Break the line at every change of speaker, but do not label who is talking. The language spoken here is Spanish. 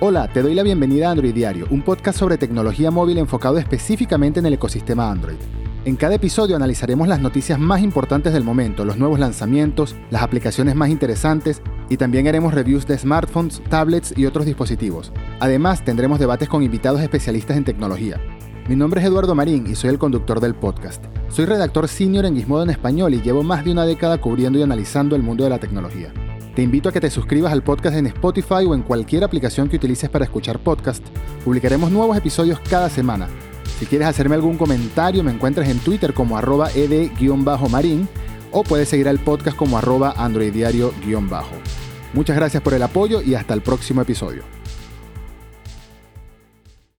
Hola, te doy la bienvenida a Android Diario, un podcast sobre tecnología móvil enfocado específicamente en el ecosistema Android. En cada episodio analizaremos las noticias más importantes del momento, los nuevos lanzamientos, las aplicaciones más interesantes y también haremos reviews de smartphones, tablets y otros dispositivos. Además, tendremos debates con invitados especialistas en tecnología. Mi nombre es Eduardo Marín y soy el conductor del podcast. Soy redactor senior en Gizmodo en español y llevo más de una década cubriendo y analizando el mundo de la tecnología. Te invito a que te suscribas al podcast en Spotify o en cualquier aplicación que utilices para escuchar podcast. Publicaremos nuevos episodios cada semana. Si quieres hacerme algún comentario, me encuentras en Twitter como arroba ed-marín o puedes seguir al podcast como arroba androidiario-bajo. Muchas gracias por el apoyo y hasta el próximo episodio.